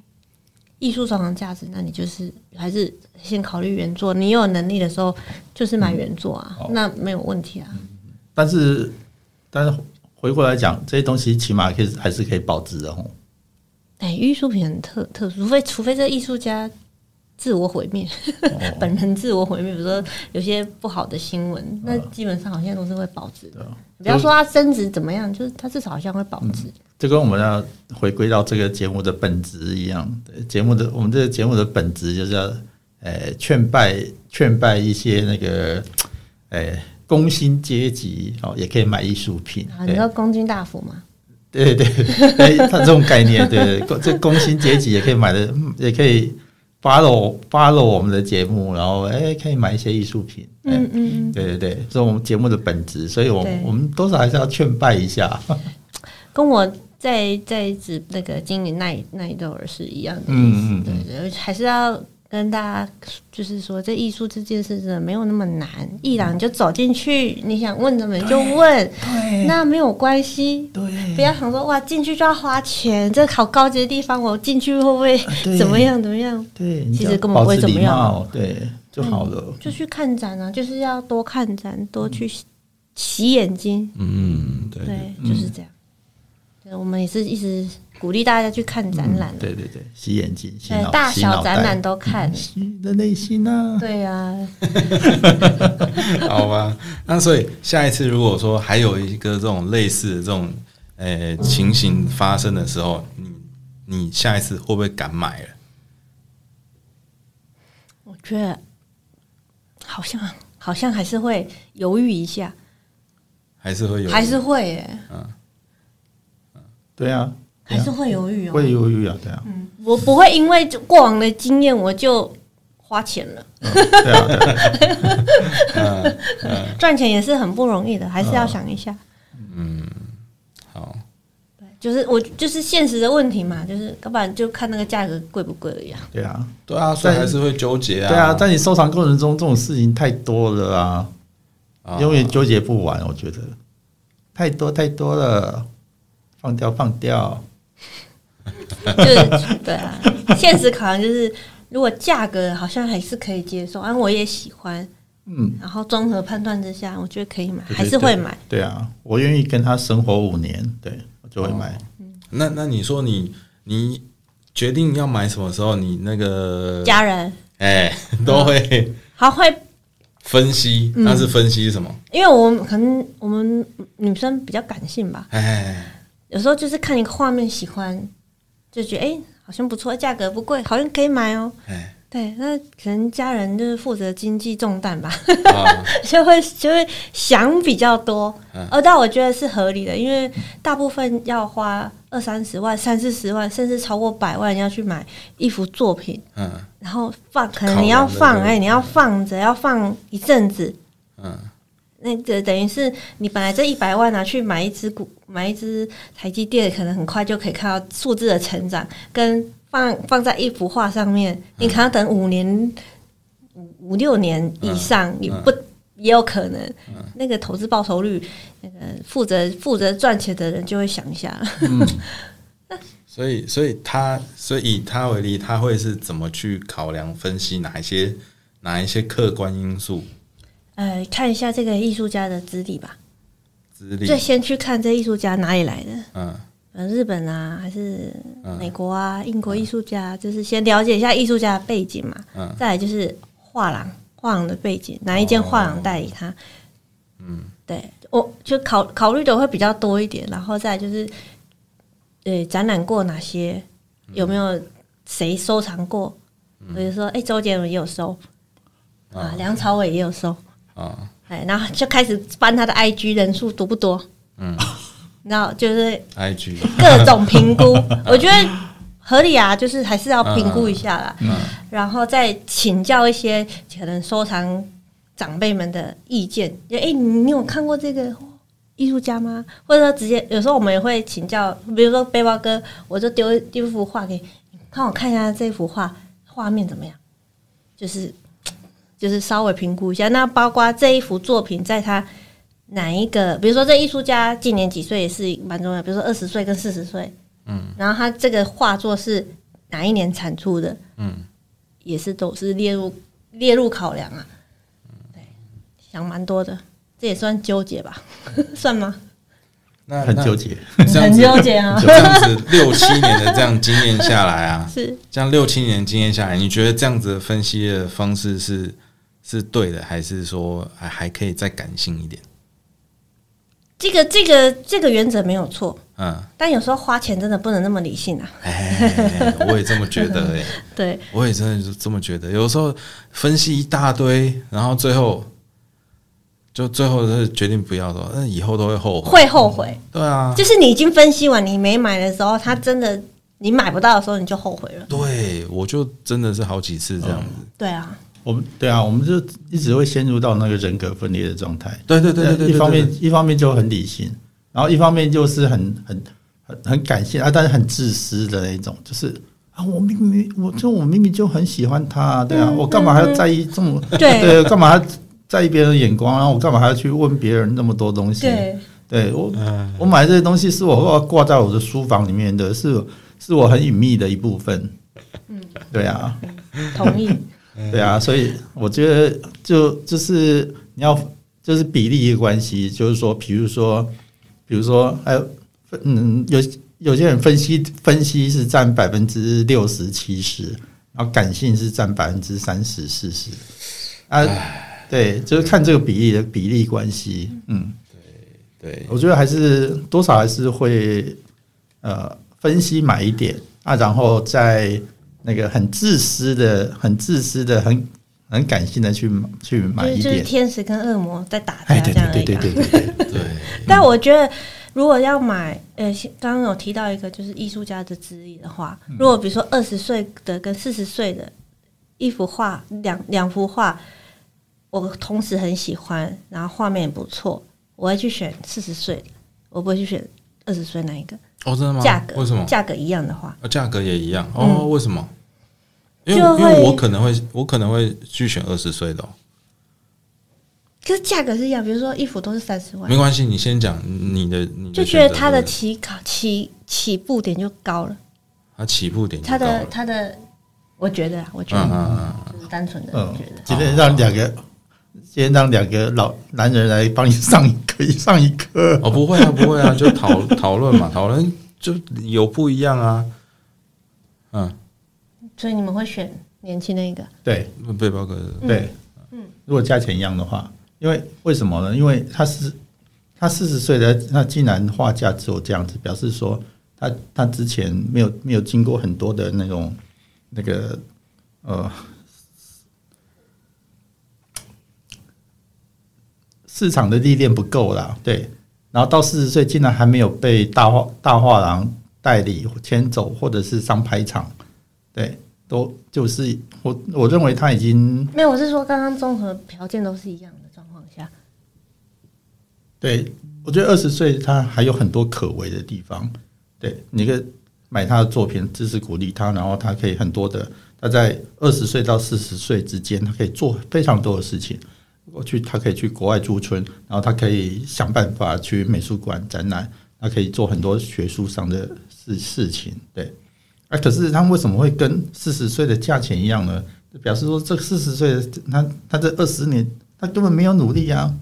艺术收藏价值，那你就是还是先考虑原作。你有能力的时候，就是买原作啊，那没有问题啊。但是但是回过来讲，这些东西起码可以还是可以保值的哦。哎，艺术品很特特殊，除非除非这艺术家自我毁灭，本人自我毁灭，比如说有些不好的新闻，那基本上好像都是会保值的。不要说它升值怎么样，就是它至少好像会保值。就跟我们要回归到这个节目的本质一样，对节目的我们这个节目的本质就是要，呃，劝败劝败一些那个，呃，工薪阶级哦，也可以买艺术品，啊，你对。说工薪大夫嘛？对对对，他这种概念，对对，工这工薪阶级也可以买的，嗯也可以 follow follow 我们的节目，然后哎，可以买一些艺术品，哎嗯嗯嗯。对对对，这是我们节目的本质，所以我对我们多少还是要劝拜一下。跟我在在指那个经营奈奈豆尔是一样的意思，嗯嗯嗯对对，还是要跟大家就是说，这艺术这件事真的没有那么难，一朗就走进去，你想问什么你就问，那没有关系。对不要想说哇，进去就要花钱，这好高级的地方，我进去会不会怎么样怎么样？对，其实根本不会怎么样，对就好了。就去看展啊，就是要多看展，多去洗洗眼睛，嗯，对，对，就是这样。对，我们也是一直鼓励大家去看展览的，对对对，洗眼睛，洗对，脑，大小展览都看。洗你的内心啊。对呀、好吧。那所以下一次如果说还有一个这种类似的这种呃情形发生的时候，你你下一次会不会敢买了？我觉得好像好像还是会犹豫一下，还是会有？还是会耶，对啊，对啊还是会犹豫哦。会犹豫啊，对啊，嗯我不会因为过往的经验我就花钱了，对啊，对啊，赚钱也是很不容易的，还是要想一下。嗯好，对，就是我就是现实的问题嘛，就是要不然就看那个价格贵不贵而已啊。对啊，对啊，所以还是会纠结啊。对啊，在你收藏过程中，这种事情太多了啊，啊永远纠结不完。我觉得太多太多了，放掉放掉。就是对啊，现实考量就是，如果价格好像还是可以接受，啊，我也喜欢，嗯，然后综合判断之下，我觉得可以买，还是会买。。对对啊，我愿意跟他生活五年，对我就会买。那那你说你你决定要买什么时候，你那个家人哎都会还会，分析，嗯那是分析什么？因为我们可能我们女生比较感性吧，哎，有时候就是看一个画面喜欢，就觉得哎、好像不错，价格不贵，好像可以买哦。哎。对，那可能家人就是负责经济重担吧，啊，就会就会想比较多嗯，呃，但我觉得是合理的，因为大部分要花二三十万、三四十万，甚至超过百万要去买一幅作品，嗯。然后放，可能你要放，哎，你要放着，要放一阵子，嗯那个等于是你本来这一百万拿去买一只股，买一只台积电，可能很快就可以看到数字的成长，跟放放在一幅画上面，你可能等五年、五五六年以上，也不也有可能。那个投资报酬率，那个负责负责赚钱的人就会想一下，所以所以他所以以他为例，他会是怎么去考量分析哪一些哪一些客观因素呃，看一下这个艺术家的资历吧，资历。最？先去看这艺术家哪里来的。嗯。呃，日本啊，还是嗯。美国啊、英国艺术家，就是先了解一下艺术家的背景嘛。嗯。再来就是画廊，画廊的背景，哪一间画廊代理他？嗯。对，我就考考虑的会比较多一点，然后再来就是，呃，展览过哪些，有没有谁收藏过？比如说，哎、周杰伦也有收。啊，梁朝伟也有收，啊。哎，然后就开始翻他的 IG 人数多不多？嗯。然后就是，IG 各种评估，我觉得合理啊，就是还是要评估一下啦，然后再请教一些可能收藏长辈们的意见。就哎、诶你有看过这个艺术家吗？或者说直接有时候我们也会请教，比如说背包哥，我就丢丢一幅画给你，看我看一下这幅画画面怎么样，就是就是稍微评估一下。那包括这一幅作品在他哪一个，比如说这艺术家今年几岁也是蛮重要，比如说二十岁跟四十岁，嗯，然后他这个画作是哪一年产出的，嗯，也是都是列入列入考量啊，对，想蛮多的，这也算纠结吧，算吗？那那很纠结。很纠结啊，这样子六七年的这样经验下来啊，是这样六七年经验下来，你觉得这样子的分析的方式是是对的，还是说还还可以再感性一点？这个这个这个原则没有错，嗯，但有时候花钱真的不能那么理性啊，哎，我也这么觉得、哎，对，我也真的是这么觉得。有时候分析一大堆，然后最后就最后是决定不要的，那以后都会后悔。会后悔，对啊，就是你已经分析完，你没买的时候，他真的你买不到的时候，你就后悔了，对我就真的是好几次这样子。对啊，我们对啊，我们就一直会陷入到那个人格分裂的状态。对对对对对对，一方面一方面就很理性，然后一方面就是很很很很感性啊，但是很自私的那种，就是啊，我明明我就我明明就很喜欢他，对啊，我干嘛还要在意这么嗯对。对，干嘛在意别人的眼光，然后我干嘛还要去问别人那么多东西？对，对我嗯。我买这些东西是我要挂在我的书房里面的，是是我很隐秘的一部分。嗯，对啊，同意，对啊，所以我觉得就就是你要就是比例的关系，就是说，比如说，比如说，还有嗯，有有些人分析分析是占百分之六十七十，然后感性是占百分之三十四十。啊，对，就是看这个比例的比例关系，嗯，对。我觉得还是多少还是会呃分析买一点啊，然后再那个很自私的、很自私的、很很感性的去去买一点就是。天使跟恶魔在打哎，架这样而已啊。对对对对对对，对，但我觉得，如果要买，呃，刚刚有提到一个就是艺术家的资历的话，嗯如果比如说二十岁的跟四十岁的一幅画，两两幅画，我同时很喜欢，然后画面也不错，我会去选四十岁的，我不会去选二十岁那一个。哦，真的吗？价格为什么？价格一样的话，啊，价格也一样。哦？为什么？因为因为我可能会，我可能会去选二十岁的、哦，可是价格是一样，比如说衣服都是三十万。没，关系，你先讲你的，你的就觉得它的起考起起步点就高了，它起步点就它的高了。它的，我觉得啊，我觉嗯得嗯嗯。就是单纯的嗯觉得，，今天让两个，今天让两个老男人来帮你上一课，上一课嗯，。哦，不会啊，不会啊，就讨讨论嘛，讨论就有不一样啊。嗯，所以你们会选年轻那个，对背包客对，嗯如果价钱一样的话，因为为什么呢？因为他是他四十岁的，那竟然画价只有这样子，表示说他他之前没有没有经过很多的那种那个呃市场的历练不够啦，对。然后到四十岁，竟然还没有被大画大画廊代理牵走，或者是上拍场，对，都就是我我认为他已经没有，我是说刚刚综合条件都是一样的状况下，对我觉得二十岁他还有很多可为的地方，对，你可以买他的作品，支持鼓励他，然后他可以很多的，他在二十岁到四十岁之间，他可以做非常多的事情。我去，他可以去国外驻村，然后他可以想办法去美术馆展览，他可以做很多学术上的事事情。对，啊，可是他为什么会跟四十岁的价钱一样呢？表示说这四十岁的他，他这二十年他根本没有努力啊，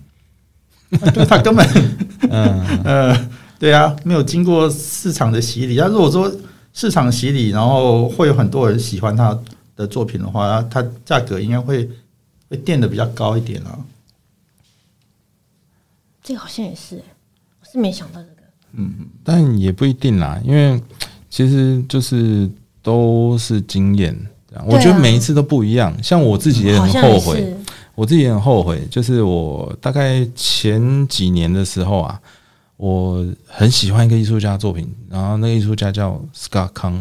他根本，嗯 呃，对啊，没有经过市场的洗礼。他如果说市场洗礼，然后会有很多人喜欢他的作品的话，他价格应该会。会垫的比较高一点啊，这个好像也是，我是没想到这个。嗯，但也不一定啦，因为其实就是都是经验，我觉得每一次都不一样。像我自己也很后悔，我自己也很后悔，就是我大概前几年的时候啊，我很喜欢一个艺术家作品，然后那个艺术家叫斯卡康，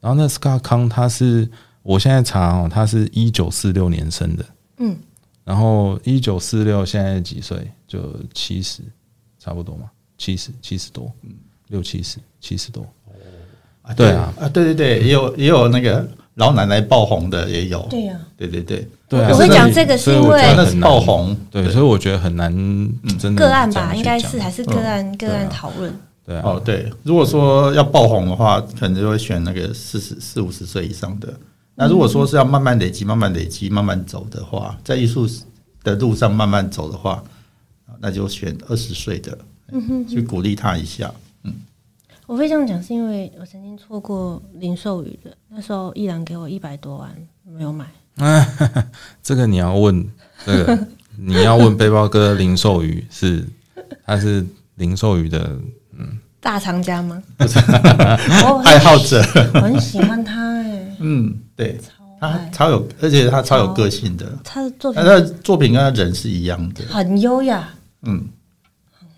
然后那斯卡康他是。我现在查哦，他是一九四六年生的，嗯，然后一九四六现在几岁？就七十，差不多嘛，七十七十多，嗯，六七十，七十多。哦，对啊，啊，对对对，也有也有那个老奶奶爆红的也有，对呀，对对对，对啊。我会讲这个是因为那是爆红，对，所以我觉得很难，真的个案吧，应该是还是个案个案讨论。对哦，对，如果说要爆红的话，可能就会选那个四十四五十岁以上的。那如果说是要慢慢累积、慢慢累积、慢慢走的话，在艺术的路上慢慢走的话，那就选二十岁的，去鼓励他一下。嗯，我会这样讲，是因为我曾经错过零售语的，那时候依然给我一百多万，没有买。这个你要问，这个 你要问背包哥零售语是，他是零售语的，嗯，大藏家吗？爱好者，很喜欢他哎，嗯。对，他超有，而且他超有个性的。他的作品，他的作品跟他人是一样的，很优雅，嗯，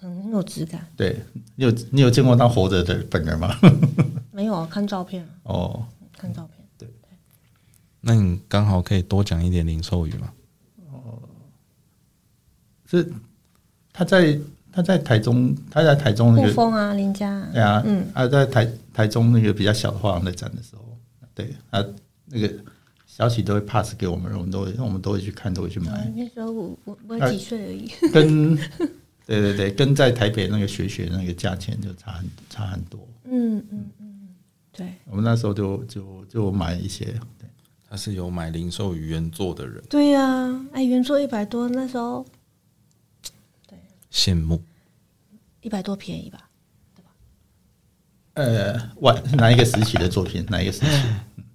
很有质感。对你有你有见过他活着的本人吗？没有啊，看照片。哦，看照片。对，那你刚好可以多讲一点零售语嘛？哦，是他在他在台中，他在台中那个风啊，林家。对啊，嗯，他在台台中那个比较小的画廊在展的时候，对啊。那个消息都会 pass 给我们，我们都会，我们都会去看，都会去买。那时候我我我几岁而已。跟 对对对，跟在台北那个学学那个价钱就差很差很多。嗯嗯嗯，对。我们那时候就就就买一些。对，他是有买零售原作的人。对呀，哎，原作一百多，那时候对羡慕。一百多便宜吧？对吧？呃，晚哪一个时期的作品？哪一个时期？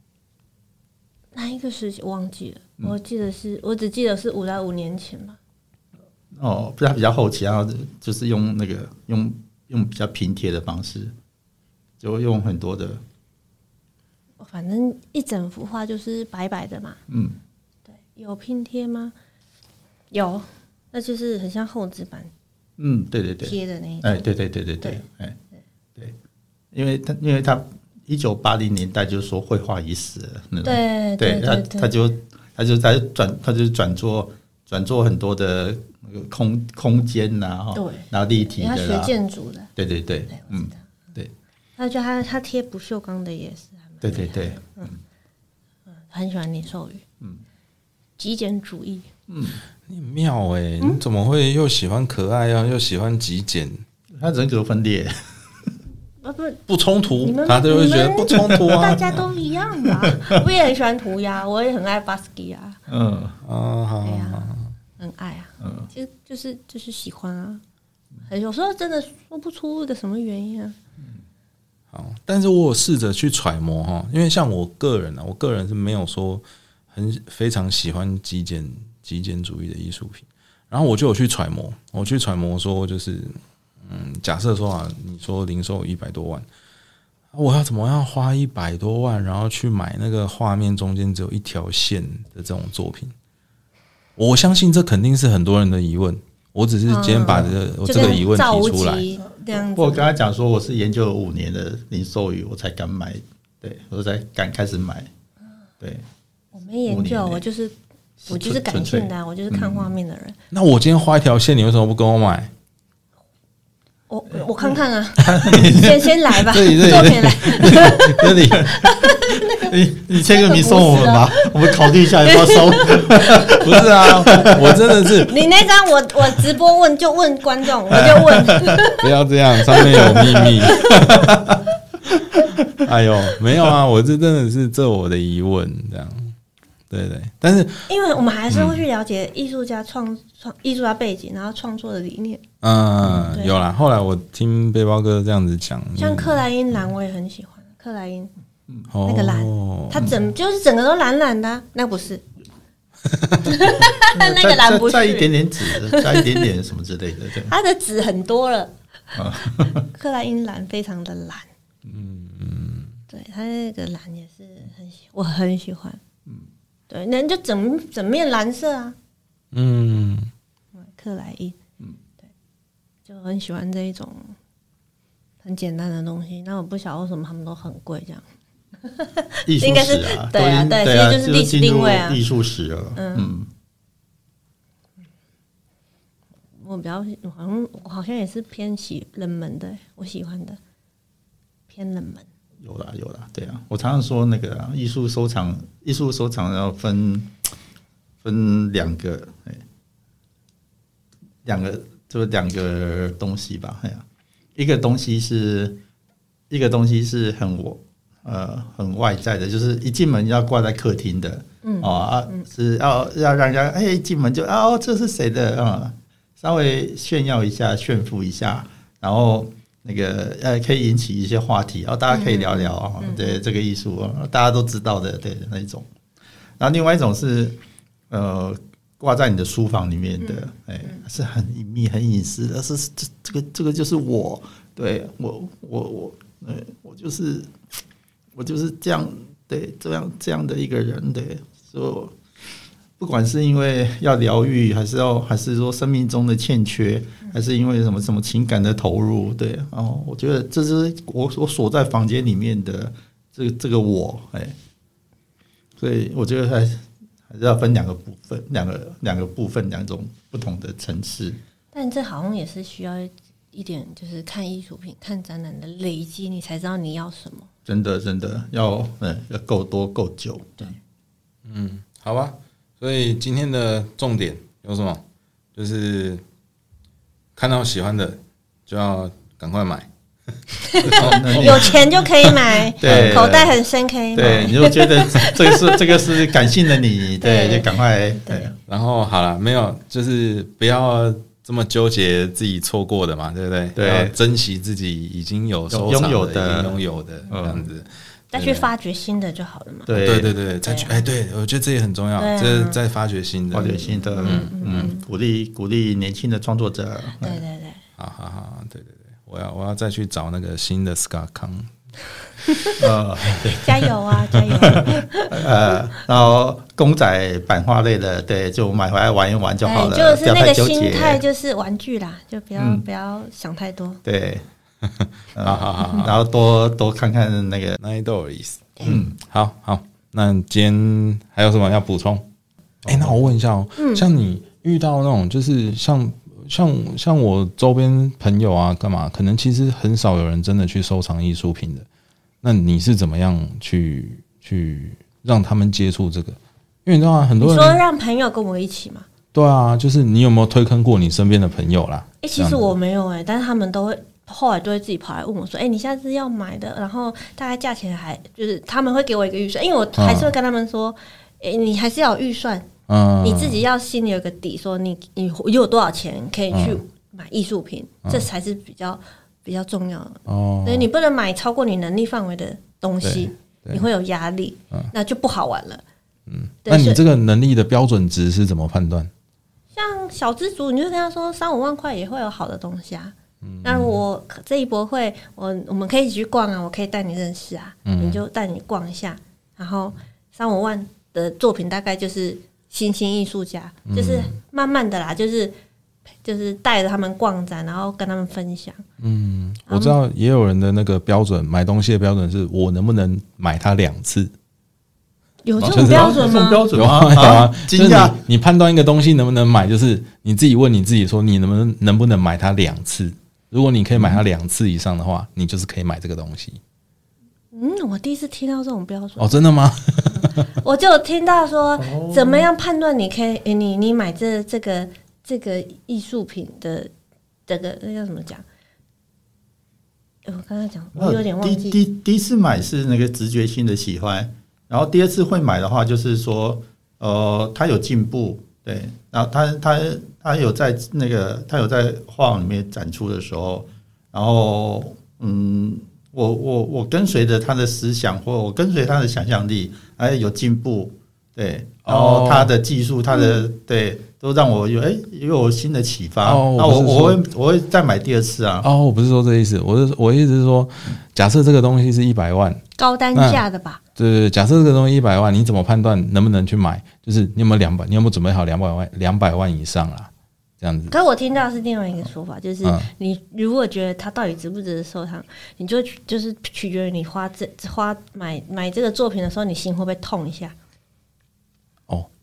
哪一个时期忘记了？我记得是我只记得是五到五年前吧。哦，不是，比较后期，然后就是用那个用用比较拼贴的方式，就用很多的。反正一整幅画就是白白的嘛。嗯，对，有拼贴吗？有，那就是很像厚纸板。嗯，对对对，贴的那一哎，对对对对对，哎，对，因为他因为他。一九八零年代就是说绘画已死了，那种，对，他他就他就在转，他就转做转做很多的那个空空间呐，对，然后立体的，他学建筑的，对对对，嗯，对，他就他他贴不锈钢的也是，对对对，嗯。嗯，很喜欢你授予，嗯，极简主义，嗯，你妙哎，你怎么会又喜欢可爱啊，又喜欢极简？他人格分裂。啊不不冲突，他就会觉得不冲突啊。大家都一样吧，我也很喜欢涂鸦，我也很爱巴斯基啊。嗯啊好，很爱啊。嗯，其实就是就是喜欢啊。有时候真的说不出一个什么原因啊。好，但是我有试着去揣摩哈，因为像我个人呢，我个人是没有说很非常喜欢极简极简主义的艺术品，然后我就有去揣摩，我去揣摩说就是。嗯，假设说啊，你说零售一百多万，我要怎么样花一百多万，然后去买那个画面中间只有一条线的这种作品？我相信这肯定是很多人的疑问。我只是今天把这个我这个疑问提出来。这样。我刚才讲说我是研究了五年的零售语，我才敢买，对我才敢开始买，对，我没研究，我就是我就是纯感性的啊，我就是看画面的人。那我今天画一条线，你为什么不跟我买？我我看看啊，先先来吧，这里这里作品来。这里你 你签个名送我们吧，我们考虑一下要不要收。不是啊，我真的是。你那张我我直播问就问观众，我就问，不要这样，上面有秘密。哎呦，没有啊，我这真的是这我的疑问，这样，对对。但是，因为我们还是会去了解艺术家创创艺术家背景，然后创作的理念。嗯，有啦。后来我听背包哥这样子讲，像克莱因蓝，我也很喜欢克莱因，哦那个蓝它整就是整个都蓝蓝的啊，那不是 那个蓝不是再再一点点纸，再一点点什么之类的，对。它的纸很多了啊。克莱因蓝非常的蓝，嗯嗯对，它那个蓝也是很喜，我很喜欢。嗯，对，那就整整面蓝色啊，嗯，克莱因，嗯，对，就很喜欢这一种很简单的东西。那我不晓得为什么他们都很贵，这样。艺术应该是史啊，对啊对其实就是历史定位啊艺术史了，嗯，我比较我好像我好像也是偏喜冷门的，我喜欢的偏冷门。有啦有啦，对啊，我常常说那个啊艺术收藏，艺术收藏要分分两个，哎，两个就是两个东西吧，哎呀，一个东西是一个东西是很我呃很外在的，就是一进门要挂在客厅的，嗯哦啊是要要让人家哎一进门就啊哦这是谁的啊、稍微炫耀一下炫富一下，然后。那个呃，可以引起一些话题，然后大家可以聊聊啊，对这个艺术啊，大家都知道的，对那一种。然后另外一种是呃，挂在你的书房里面的，哎、是很隐秘、很隐私的，是这这个这个就是我，对我我我，呃，我就是我就是这样，对这样这样的一个人，对，所以我不管是因为要疗愈，还是要还是说生命中的欠缺，还是因为什么什么情感的投入，对，然后我觉得这是我我锁在房间里面的这个这个我，哎，所以我觉得还还是要分两个部分，两个两个部分，两种不同的层次。但这好像也是需要一点，就是看艺术品、看展览的累积，你才知道你要什么。真的真的要嗯要够多够久，对，嗯好吧。所以今天的重点有什么？就是看到喜欢的就要赶快买。有钱就可以买，对口袋很深可以对，买。你就觉得 这个是这个是感性的你，对，就赶快对然后好了，没有，就是不要这么纠结自己错过的嘛，对不对？对要珍惜自己已经有收藏拥有的已经拥有的这嗯样子。再去发掘新的就好了嘛。对。对对对，再去哎，对我觉得这也很重要这再发掘新的，发掘新的，嗯嗯，鼓励鼓励年轻的创作者，对对对，好好好，对对对，我要我要再去找那个新的 Scar 康。呃 加油啊，加油！呃，然后公仔版画类的，对，就买回来玩一玩就好哎，了，就是那个心。态，就是玩具啦，就不要嗯。不要想太多。对，呃 好好好好然后多多看看那个，那一都有意思。嗯，好好，那今天还有什么要补充？哎、那我问一下哦，像你遇到那种就是像像像我周边朋友啊，干嘛？可能其实很少有人真的去收藏艺术品的。那你是怎么样去去让他们接触这个？因为你知道吗？很多人说让朋友跟我一起嘛？对啊，就是你有没有推坑过你身边的朋友啦？哎、其实我没有哎、但是他们都会后来都会自己跑来问我说：“哎、你下次要买的，然后大概价钱还就是他们会给我一个预算，因为我还是会跟他们说，哎、你还是要有预算，嗯，你自己要心里有个底，说你你你有多少钱可以去嗯买艺术品，这才是比较比较重要的。哦，所以你不能买超过你能力范围的东西，你会有压力，那就不好玩了。嗯，那你这个能力的标准值是怎么判断？像小资族，你就跟他说三五万块也会有好的东西啊。嗯那我这一博会，我我们可以一起去逛啊，我可以带你认识啊，嗯你就带你逛一下。然后三五万的作品大概就是新兴艺术家，嗯就是慢慢的啦，就是就是带着他们逛展，然后跟他们分享。嗯，我知道也有人的那个标准，买东西的标准是我能不能买它两次。有这种标准吗？有标准吗？啊有啊，就是惊讶你你判断一个东西能不能买，就是你自己问你自己说，你能不能能不能买它两次？如果你可以买它两次以上的话，你就是可以买这个东西。嗯，我第一次听到这种标准，哦，真的吗？我就有听到说，怎么样判断你可以，诶你你买这这个这个艺术品的这个那叫什么讲？诶我刚才讲，我有点忘第记。第第一次买是那个直觉性的喜欢，然后第二次会买的话，就是说，呃，它有进步，对，然后他他他有在那个他有在画里面展出的时候，然后嗯，我我我跟随着他的思想，或我跟随他的想象力，哎，有进步，对，然后哦他的技术，他的对，都让我有哎又有新的启发，哦那我我会我会再买第二次啊，哦，我不是说这意思，我是我意思是说，假设这个东西是一百万，高单价的吧？对对对，假设这个东西一百万，你怎么判断能不能去买？就是你有没有两百，你有没有准备好两百万两百万以上啦？这样子。可我听到是另外一个说法，就是嗯你如果觉得它到底值不值得收藏，你就就是取决于你花这花买买这个作品的时候，你心会不会痛一下？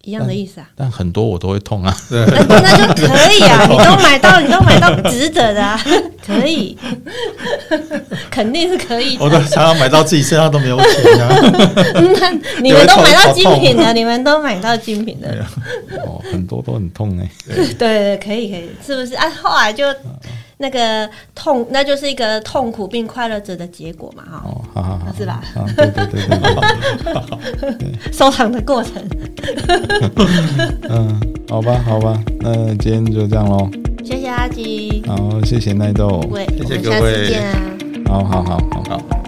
哦，一样的意思啊。但很多我都会痛啊。对。那那就可以啊，你都买到，你都买到 值得的啊，可以，肯定是可以我的。都常常买到自己身上都没有钱啊！那你们都买到精品的，你们都买到精品的，哦，很多都很痛哎、对对，可以可以，是不是啊？后来就那个痛，那就是一个痛苦并快乐着的结果嘛，哈，哦，好好好，是吧？啊，对对对对 对，收藏的过程。嗯，好吧好吧，那今天就这样喽。谢谢阿吉，好，谢谢奈豆，喂，谢谢我们下次各位见啊，好好好好。好。